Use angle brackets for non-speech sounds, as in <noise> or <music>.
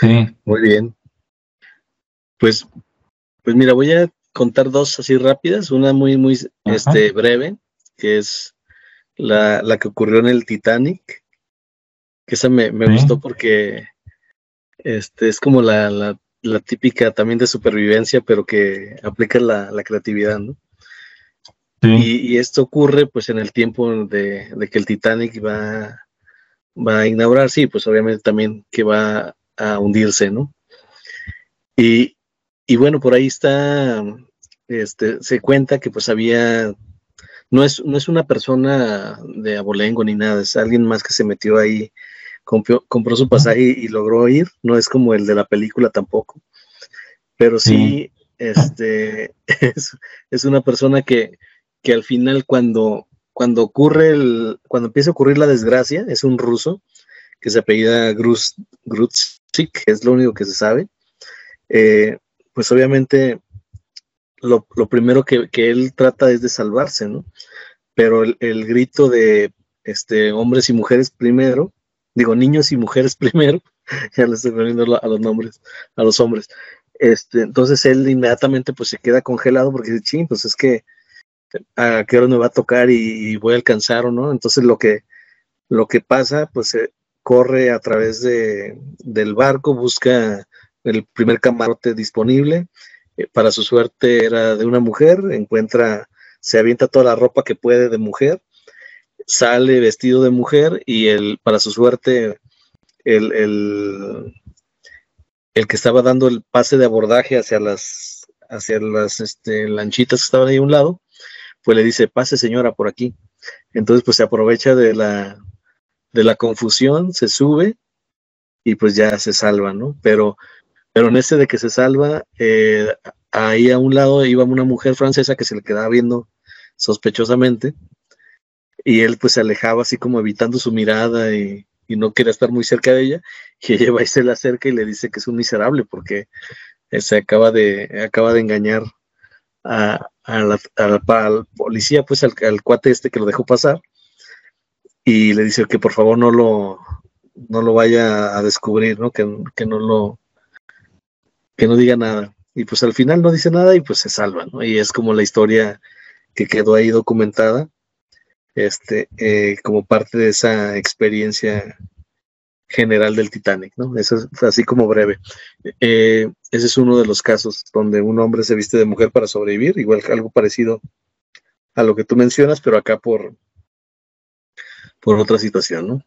Sí. Muy bien. Pues, pues mira, voy a contar dos así rápidas, una muy, muy este, breve, que es la, la, que ocurrió en el Titanic, que esa me, me gustó porque este, es como la, la, la, típica también de supervivencia, pero que aplica la, la creatividad, ¿no? Y, y, esto ocurre pues en el tiempo de, de, que el Titanic va, va a inaugurar, sí, pues obviamente también que va a hundirse, ¿no? Y, y bueno, por ahí está, este, se cuenta que pues había, no es, no es una persona de abolengo ni nada, es alguien más que se metió ahí, compró, compró su pasaje y, y, logró ir, no es como el de la película tampoco, pero sí, este, <laughs> es, es una persona que, que al final cuando, cuando ocurre el, cuando empieza a ocurrir la desgracia, es un ruso que se apellida Gruz, Grutsik, es lo único que se sabe. Eh, pues obviamente lo, primero que, que, él trata es de salvarse, ¿no? Pero el, grito de este, hombres y mujeres primero, digo niños y mujeres <laughs> primero, ya le estoy poniendo a los nombres, a los hombres. Este, entonces él inmediatamente pues se queda congelado porque dice, ching, pues es que a qué hora me va a tocar y, y, voy a alcanzar o no. Entonces lo que, lo que pasa, pues eh, corre a través de, del barco, busca el primer camarote disponible. Eh, para su suerte era de una mujer, encuentra, se avienta toda la ropa que puede de mujer, sale vestido de mujer y el, para su suerte el, el, el que estaba dando el pase de abordaje hacia las, hacia las este, lanchitas que estaban ahí a un lado, pues le dice, pase señora por aquí. Entonces pues se aprovecha de la, de la confusión, se sube y pues ya se salva, ¿no? Pero, pero en ese de que se salva, eh, ahí a un lado iba una mujer francesa que se le quedaba viendo sospechosamente y él pues se alejaba así como evitando su mirada y, y no quería estar muy cerca de ella <laughs> y ella va y se le acerca y le dice que es un miserable porque se acaba de, acaba de engañar a, la, al policía, pues al, al, cuate este que lo dejó pasar, y le dice que por favor no lo, no lo vaya a descubrir, ¿no? Que, que no lo, que no diga nada. Y pues al final no dice nada y pues se salva, ¿no? Y es como la historia que quedó ahí documentada, este, eh, como parte de esa experiencia general del Titanic, ¿no? Eso es así como breve. Eh, ese es uno de los casos donde un hombre se viste de mujer para sobrevivir, igual algo parecido a lo que tú mencionas, pero acá por, por otra situación, ¿no?